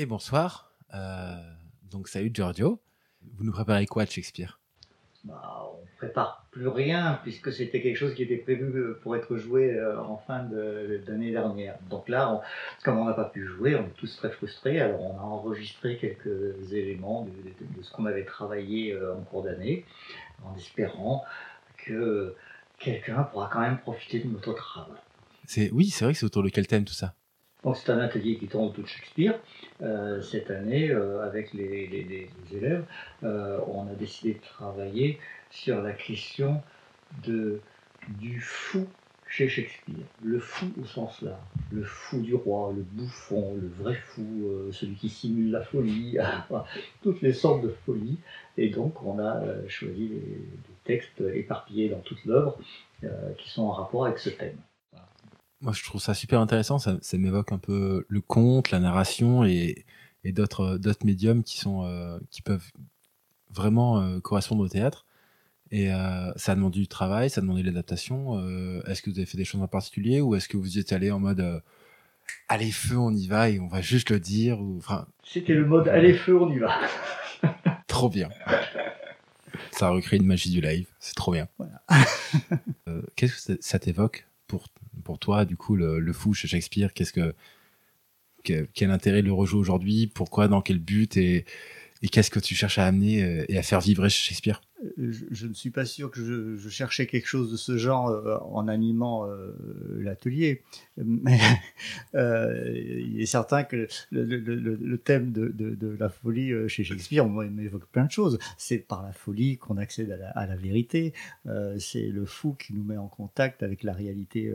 Et bonsoir. Euh, donc, salut Giorgio. Vous nous préparez quoi de Shakespeare? Bah, on prépare plus rien puisque c'était quelque chose qui était prévu pour être joué euh, en fin d'année dernière. Donc là, comme on n'a pas pu jouer, on est tous très frustrés. Alors on a enregistré quelques éléments de, ce qu'on avait travaillé euh, en cours d'année, en espérant que quelqu'un pourra quand même profiter de notre travail. Oui, c'est vrai que c'est autour de quel thème tout ça? C'est un atelier qui tourne autour de Shakespeare. Euh, cette année, euh, avec les, élèves, euh, on a décidé de travailler sur la question du fou chez Shakespeare. Le fou au sens large. Le fou du roi, le bouffon, le vrai fou, celui qui simule la folie, toutes les sortes de folies. Et donc on a choisi des textes éparpillés dans toute l'œuvre qui sont en rapport avec ce thème. Moi, je trouve ça super intéressant. Ça, m'évoque un peu le conte, la narration et, d'autres d'autres médiums qui sont euh, qui peuvent vraiment euh, correspondre au théâtre. Et euh, ça a demandé du travail, ça a demandé de l'adaptation. est-ce que vous avez fait des choses en particulier ou est-ce que vous y êtes allé en mode allez feu, on y va et on va juste le dire ou enfin. C'était le mode allez feu, on y va. trop bien. Ça recrée une magie du live, c'est trop bien. Qu'est-ce que ça t'évoque pour pour toi, du coup, le, fou chez Shakespeare Qu'est-ce que, quel intérêt le rejouer aujourd'hui? Pourquoi? Dans quel but? Et, qu'est-ce que tu cherches à amener euh, et à faire vivre chez Shakespeare? Euh, je, ne suis pas sûr que je, cherchais quelque chose de ce genre euh, en animant l'atelier, mais il est certain que le, thème de, la folie chez Shakespeare m'évoque plein de choses. C'est par la folie qu'on accède à la, vérité, c'est le fou qui nous met en contact avec la réalité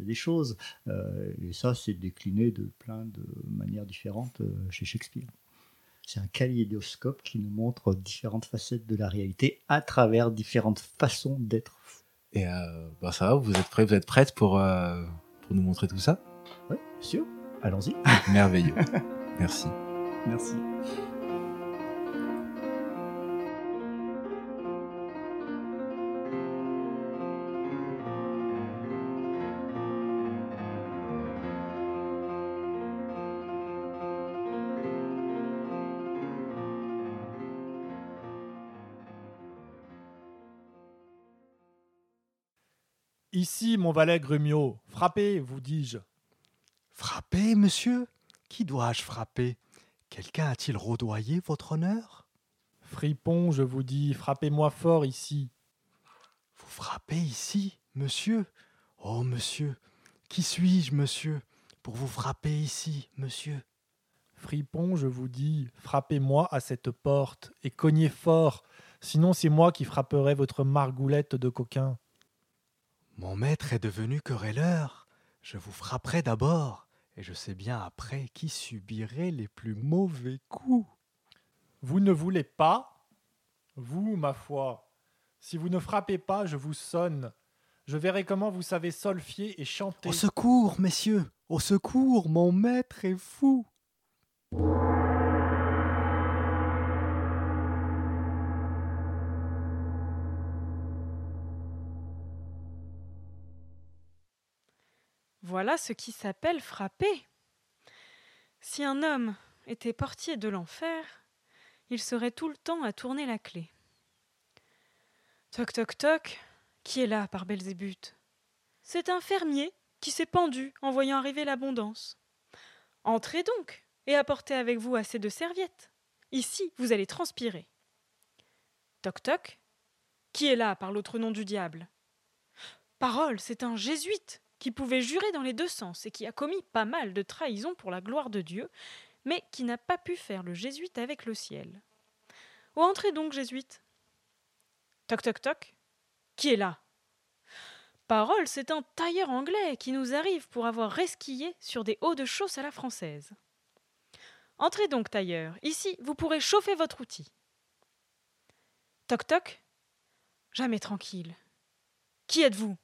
des choses, et ça c'est décliné de plein de manières différentes chez Shakespeare. C'est un kaléidoscope qui nous montre différentes facettes de la réalité à travers différentes façons d'être fou. Et euh, bah ça va, vous êtes prêts, vous êtes prête pour, euh, pour nous montrer tout ça? Oui, bien sûr. Allons-y. Merveilleux. Merci. Merci. Ici, mon valet Grumio, frappez, vous dis-je. Frappez, monsieur? Qui dois-je frapper? Quelqu'un a-t-il rodoyé votre honneur? Fripon, je vous dis, frappez-moi fort ici. Vous frappez ici, monsieur? Oh, monsieur, qui suis-je, monsieur, pour vous frapper ici, monsieur? Fripon, je vous dis, frappez-moi à cette porte, et cognez fort, sinon c'est moi qui frapperai votre margoulette de coquin. Mon maître est devenu querelleur. Je vous frapperai d'abord, et je sais bien après qui subirait les plus mauvais coups. Vous ne voulez pas? Vous, ma foi. Si vous ne frappez pas, je vous sonne. Je verrai comment vous savez solfier et chanter. Au secours, messieurs Au secours, mon maître est fou Voilà ce qui s'appelle frapper. Si un homme était portier de l'enfer, il serait tout le temps à tourner la clé. Toc toc toc, qui est là par Belzébuth? C'est un fermier qui s'est pendu en voyant arriver l'abondance. Entrez donc et apportez avec vous assez de serviettes. Ici, vous allez transpirer. Toc toc, qui est là par l'autre nom du diable? Parole, c'est un jésuite qui pouvait jurer dans les deux sens et qui a commis pas mal de trahisons pour la gloire de Dieu, mais qui n'a pas pu faire le jésuite avec le ciel. Où entrez donc, jésuite? Toc toc toc Qui est là? Parole, c'est un tailleur anglais qui nous arrive pour avoir resquillé sur des hauts de chausse à la française. Entrez donc, tailleur, ici vous pourrez chauffer votre outil. Toc toc Jamais tranquille. Qui êtes-vous?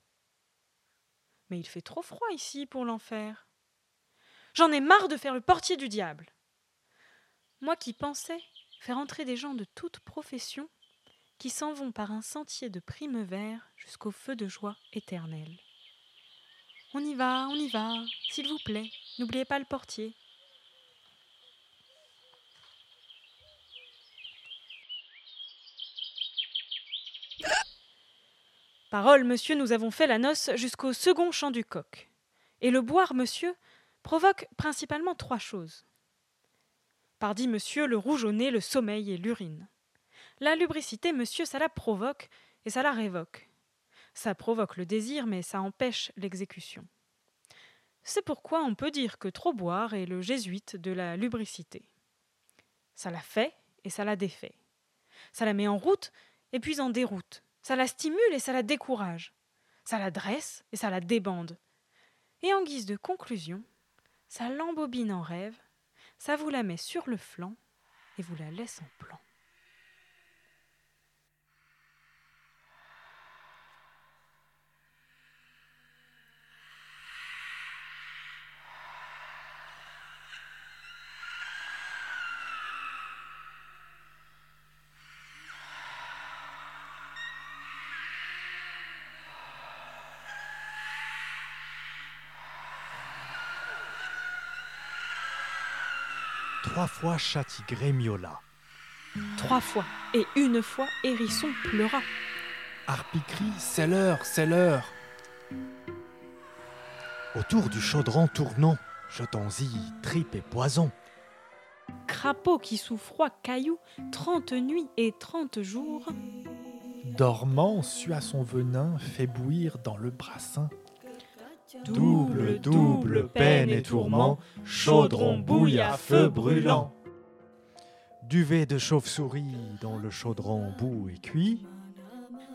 Mais il fait trop froid ici pour l'enfer. J'en ai marre de faire le portier du diable. Moi qui pensais faire entrer des gens de toute profession qui s'en vont par un sentier de vert jusqu'au feu de joie éternelle. On y va, on y va, s'il vous plaît, n'oubliez pas le portier. Parole, monsieur, nous avons fait la noce jusqu'au second chant du coq. Et le boire, monsieur, provoque principalement trois choses. Pardi, monsieur, le rouge au nez, le sommeil et l'urine. La lubricité, monsieur, ça la provoque et ça la révoque. Ça provoque le désir, mais ça empêche l'exécution. C'est pourquoi on peut dire que trop boire est le jésuite de la lubricité. Ça la fait et ça la défait. Ça la met en route et puis en déroute. Ça la stimule et ça la décourage. Ça la dresse et ça la débande. Et en guise de conclusion, ça l'embobine en rêve, ça vous la met sur le flanc et vous la laisse en plan. Trois fois Chatigré miaula. Trois fois et une fois Hérisson pleura. Harpie crie C'est l'heure, c'est l'heure. Autour du chaudron tournant, jetons-y tripes et poison. Crapaud qui sous froid caillou, trente nuits et trente jours. Dormant, sua son venin, fait bouillir dans le brassin. Double, double peine et tourment, chaudron bouille à feu brûlant. Duvet de chauve-souris dans le chaudron bout et cuit.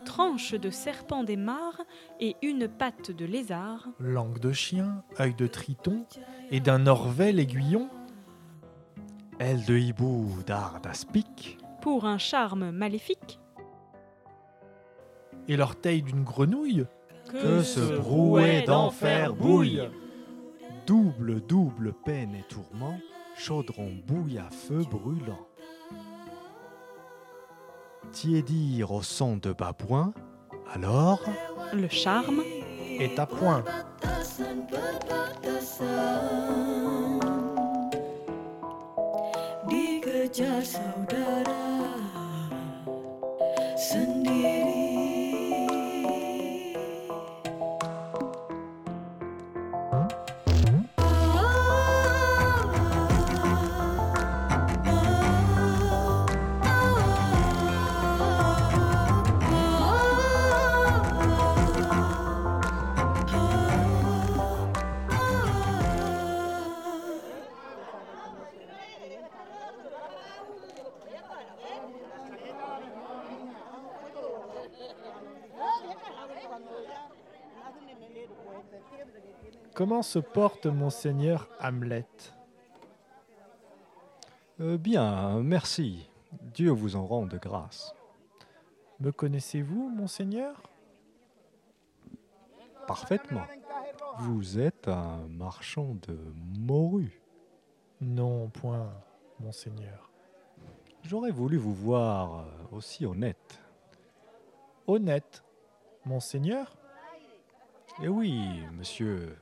Tranche de serpent des mares et une patte de lézard. Langue de chien, œil de triton et d'un orvet l'aiguillon. Aile de hibou d'ard d'aspic. Pour un charme maléfique. Et l'orteil d'une grenouille. Que ce brouet d'enfer bouille. Double, double peine et tourment, chaudron bouille à feu brûlant. Tiédir au son de babouin, alors Le charme. est à point. Comment se porte monseigneur Hamlet? Euh, Bien, merci. Dieu vous en rende grâce. Me connaissez-vous, monseigneur? Parfaitement. Vous êtes un marchand de morues. Non, point, monseigneur. J'aurais voulu vous voir euh, aussi honnête. Honnête, monseigneur? Eh oui, monsieur,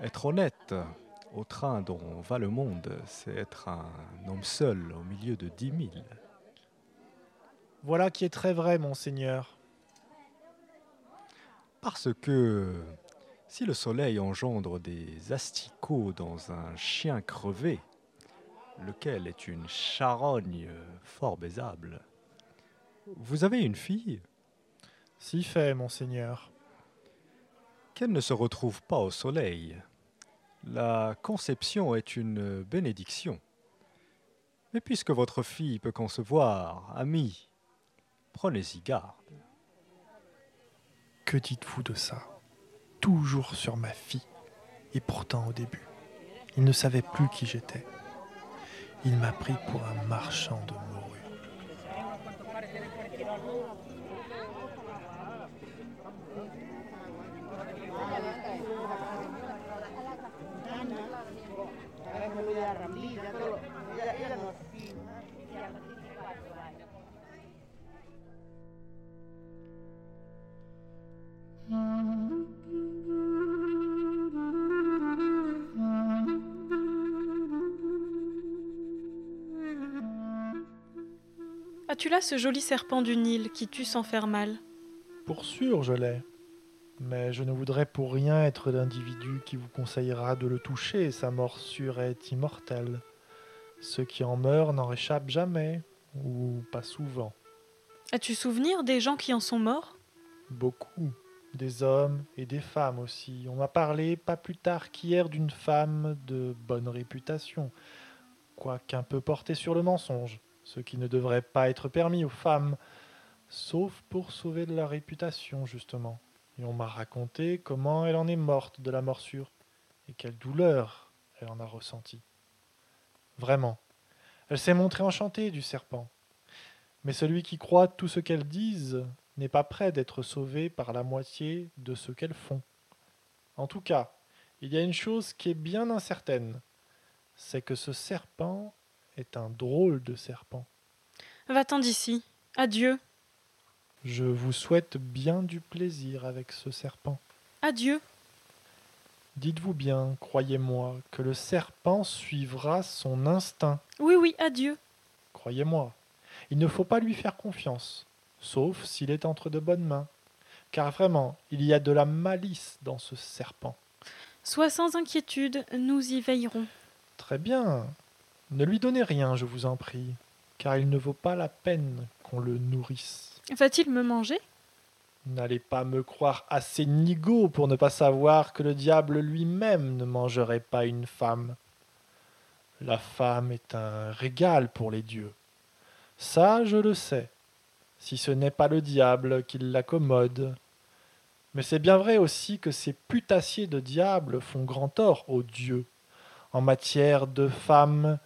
être honnête au train dont va le monde, c'est être un homme seul au milieu de dix mille. Voilà qui est très vrai, monseigneur. Parce que si le soleil engendre des asticots dans un chien crevé, lequel est une charogne fort baisable, vous avez une fille? Si fait, monseigneur. qu'elle ne se retrouve pas au soleil. La conception est une bénédiction. Mais puisque votre fille peut concevoir, ami, prenez-y garde. Que dites-vous de ça? Toujours sur ma fille. Et pourtant au début, il ne savait plus qui j'étais. Il m'a pris pour un marchand de As-tu là ce joli serpent du Nil qui tue sans faire mal? Pour sûr, je l'ai. Mais je ne voudrais pour rien être l'individu qui vous conseillera de le toucher, sa morsure est immortelle. Ceux qui en meurent n'en réchappent jamais, ou pas souvent. As-tu souvenir des gens qui en sont morts? Beaucoup. Des hommes et des femmes aussi. On m'a parlé pas plus tard qu'hier d'une femme de bonne réputation, quoiqu'un peu portée sur le mensonge, ce qui ne devrait pas être permis aux femmes, sauf pour sauver de la réputation, justement. Et on m'a raconté comment elle en est morte de la morsure, et quelle douleur elle en a ressenti. Vraiment, elle s'est montrée enchantée du serpent. Mais celui qui croit tout ce qu'elles disent n'est pas prêt d'être sauvé par la moitié de ce qu'elles font. En tout cas, il y a une chose qui est bien incertaine, c'est que ce serpent est un drôle de serpent. Va-t'en d'ici. Adieu. Je vous souhaite bien du plaisir avec ce serpent. Adieu. Dites-vous bien, croyez-moi, que le serpent suivra son instinct. Oui, oui, adieu. Croyez-moi, il ne faut pas lui faire confiance, sauf s'il est entre de bonnes mains. Car vraiment, il y a de la malice dans ce serpent. Sois sans inquiétude, nous y veillerons. Très bien. Ne lui donnez rien, je vous en prie, car il ne vaut pas la peine qu'on le nourrisse. Va-t-il me manger? N'allez pas me croire assez nigaud pour ne pas savoir que le diable lui-même ne mangerait pas une femme. La femme est un régal pour les dieux. Ça, je le sais, si ce n'est pas le diable qui l'accommode. Mais c'est bien vrai aussi que ces putassiers de diable font grand tort aux dieux en matière de femmes,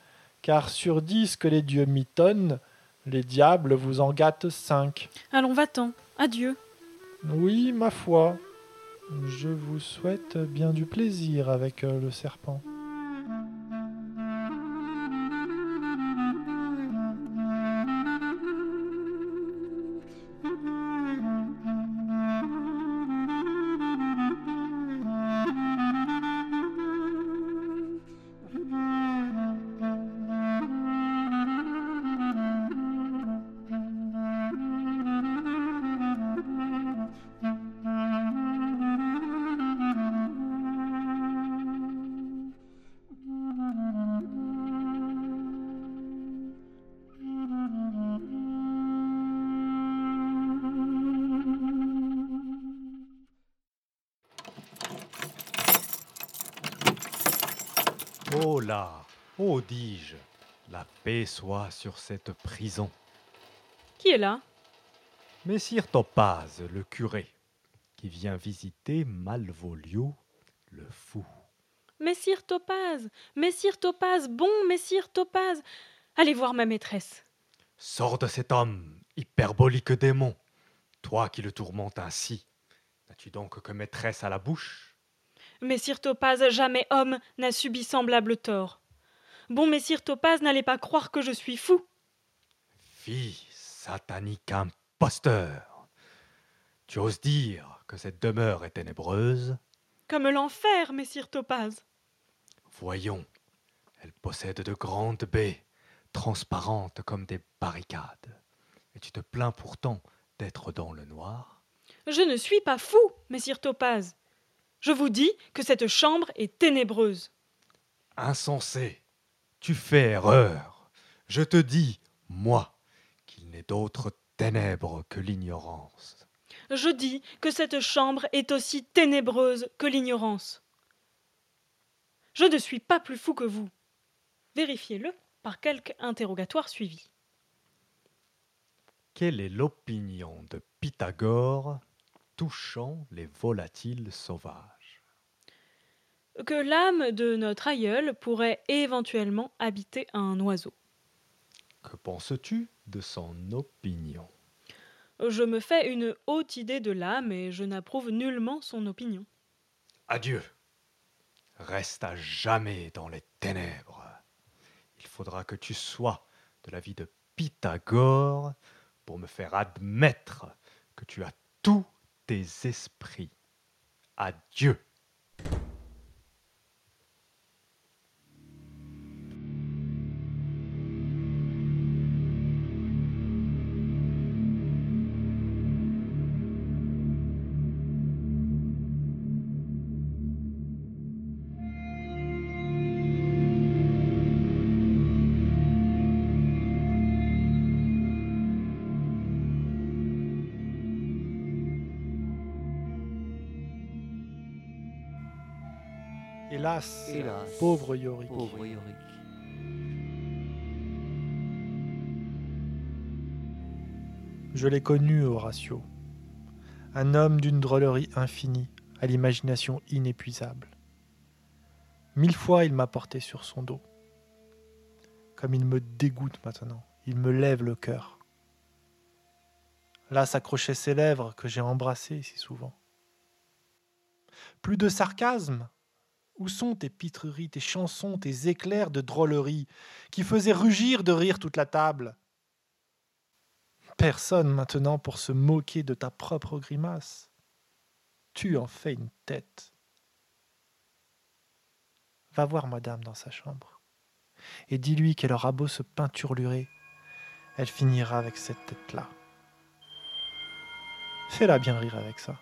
car sur dix que les dieux mitonnent, les diables vous en gâtent cinq. Allons, va-t'en. Adieu. Oui, ma foi, je vous souhaite bien du plaisir avec euh, le serpent. Oh là, oh dis-je, la paix soit sur cette prison. Qui est là? Messire Topaz, le curé, qui vient visiter Malvolio, le fou. Messire Topaz Messire Topaz Bon, Messire Topaz Allez voir ma maîtresse. Sors de cet homme, hyperbolique démon, toi qui le tourmentes ainsi. N'as-tu donc que maîtresse à la bouche? Messire Topaz, jamais homme n'a subi semblable tort. Bon, Messire Topaz, n'allez pas croire que je suis fou. Fille satanique imposteur, tu oses dire que cette demeure est ténébreuse? Comme l'enfer, Messire Topaz. Voyons, elle possède de grandes baies, transparentes comme des barricades. Et tu te plains pourtant d'être dans le noir? Je ne suis pas fou, Messire Topaz. Je vous dis que cette chambre est ténébreuse. Insensé, tu fais erreur. Je te dis, moi, qu'il n'est d'autre ténèbres que l'ignorance. Je dis que cette chambre est aussi ténébreuse que l'ignorance. Je ne suis pas plus fou que vous. Vérifiez-le par quelque interrogatoire suivi. Quelle est l'opinion de Pythagore touchant les volatiles sauvages? Que l'âme de notre aïeul pourrait éventuellement habiter un oiseau. Que penses-tu de son opinion? Je me fais une haute idée de l'âme et je n'approuve nullement son opinion. Adieu. Reste à jamais dans les ténèbres. Il faudra que tu sois de l'avis de Pythagore pour me faire admettre que tu as tous tes esprits. Adieu. Hélas, Hélas, pauvre Yorick. pauvre Yorick. Je l'ai connu, Horatio. Un homme d'une drôlerie infinie, à l'imagination inépuisable. Mille fois il m'a porté sur son dos. Comme il me dégoûte maintenant, il me lève le cœur. Là s'accrochaient ses lèvres que j'ai embrassées si souvent. Plus de sarcasme Où sont tes pitreries, tes chansons, tes éclairs de drôlerie qui faisaient rugir de rire toute la table? Personne maintenant pour se moquer de ta propre grimace. Tu en fais une tête. Va voir madame dans sa chambre et dis-lui qu'elle aura beau se peinturlurer, elle finira avec cette tête-là. Fais-la bien rire avec ça.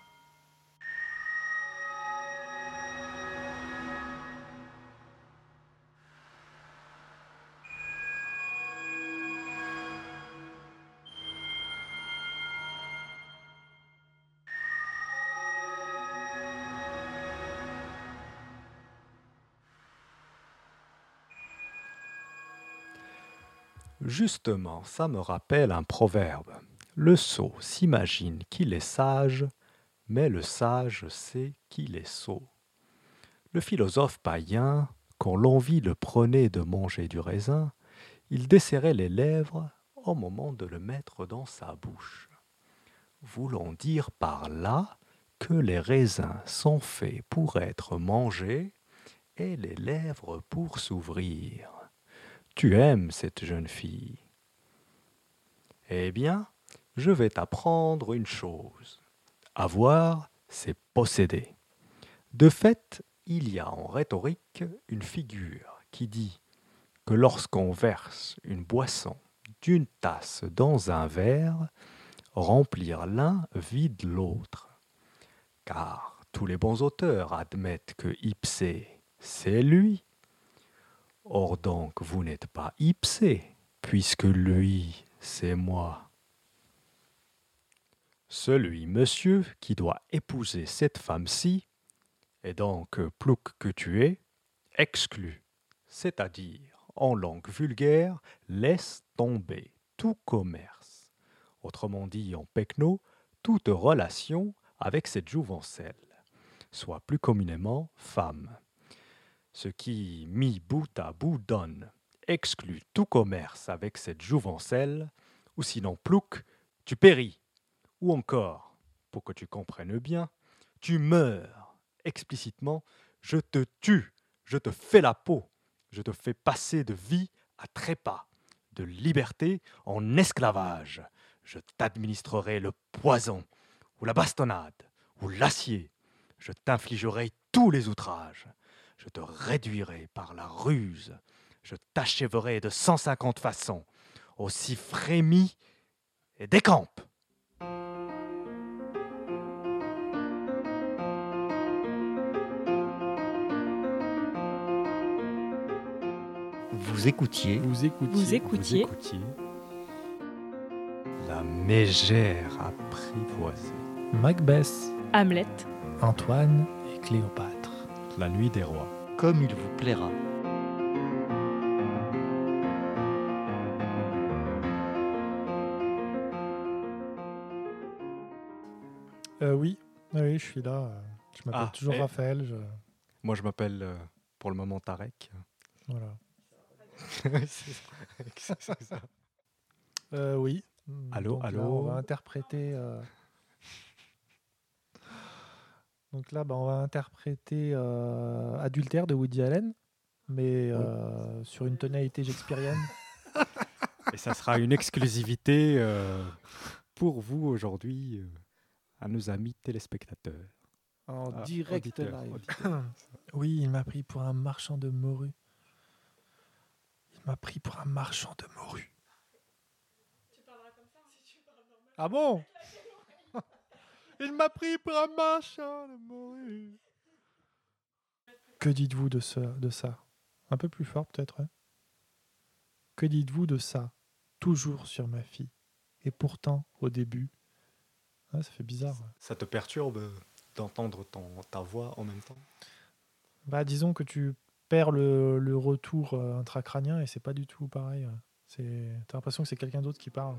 Justement, ça me rappelle un proverbe. Le sot s'imagine qu'il est sage, mais le sage sait qu'il est sot. Le philosophe païen, quand l'envie le prenait de manger du raisin, il desserrait les lèvres au moment de le mettre dans sa bouche. Voulant dire par là que les raisins sont faits pour être mangés et les lèvres pour s'ouvrir. Tu aimes cette jeune fille. Eh bien, je vais t'apprendre une chose. Avoir, c'est posséder. De fait, il y a en rhétorique une figure qui dit que lorsqu'on verse une boisson d'une tasse dans un verre, remplir l'un vide l'autre. Car tous les bons auteurs admettent que Ipsée, c'est lui. Or donc vous n'êtes pas Ipsée, puisque lui, c'est moi. Celui, monsieur, qui doit épouser cette femme-ci, et donc plouc que tu es, exclu, c'est-à-dire, en langue vulgaire, laisse tomber tout commerce. Autrement dit, en pecno, toute relation avec cette jouvencelle, soit plus communément femme. Ce qui, mis bout à bout, donne, exclut tout commerce avec cette jouvencelle, ou sinon plouc, tu péris, ou encore, pour que tu comprennes bien, tu meurs explicitement, je te tue, je te fais la peau, je te fais passer de vie à trépas, de liberté en esclavage. Je t'administrerai le poison, ou la bastonnade, ou l'acier. Je t'infligerai tous les outrages. Je te réduirai par la ruse. Je t'achèverai de cent cinquante façons. Aussi frémis et décampe. Vous écoutiez Vous écoutiez. Vous écoutiez Vous écoutiez La mégère apprivoisée. Macbeth, Hamlet. Antoine et Cléopâtre. La nuit des rois. comme il vous plaira. Euh, oui, oui, je suis là. euh, Je m'appelle Ah, toujours et- Raphaël. je- Moi, je m'appelle euh, pour le moment Tarek. Voilà. c'est ça. Euh, oui. Allô, Donc là, allô on va interpréter. Donc là, bah, on va interpréter euh, Adultère de Woody Allen, mais euh, sur une tonalité shakespearienne. Et ça sera une exclusivité euh, pour vous aujourd'hui, euh, à nos amis téléspectateurs. En Ah, direct auditeur, live. auditeur. Oui, il m'a pris pour un marchand de morue. Il m'a pris pour un marchand de morue. Ah bon? Il m'a pris pour un de morue. Que dites-vous de, ce, de ça? Un peu plus fort peut-être. hein? Que dites-vous de ça? Toujours sur ma fille. Et pourtant, au début, ah, ça fait bizarre. Ça te perturbe d'entendre ta voix en même temps? Bah, disons que tu perds le, le retour euh, intracrânien et c'est pas du tout pareil. t'as l'impression que c'est quelqu'un d'autre qui parle.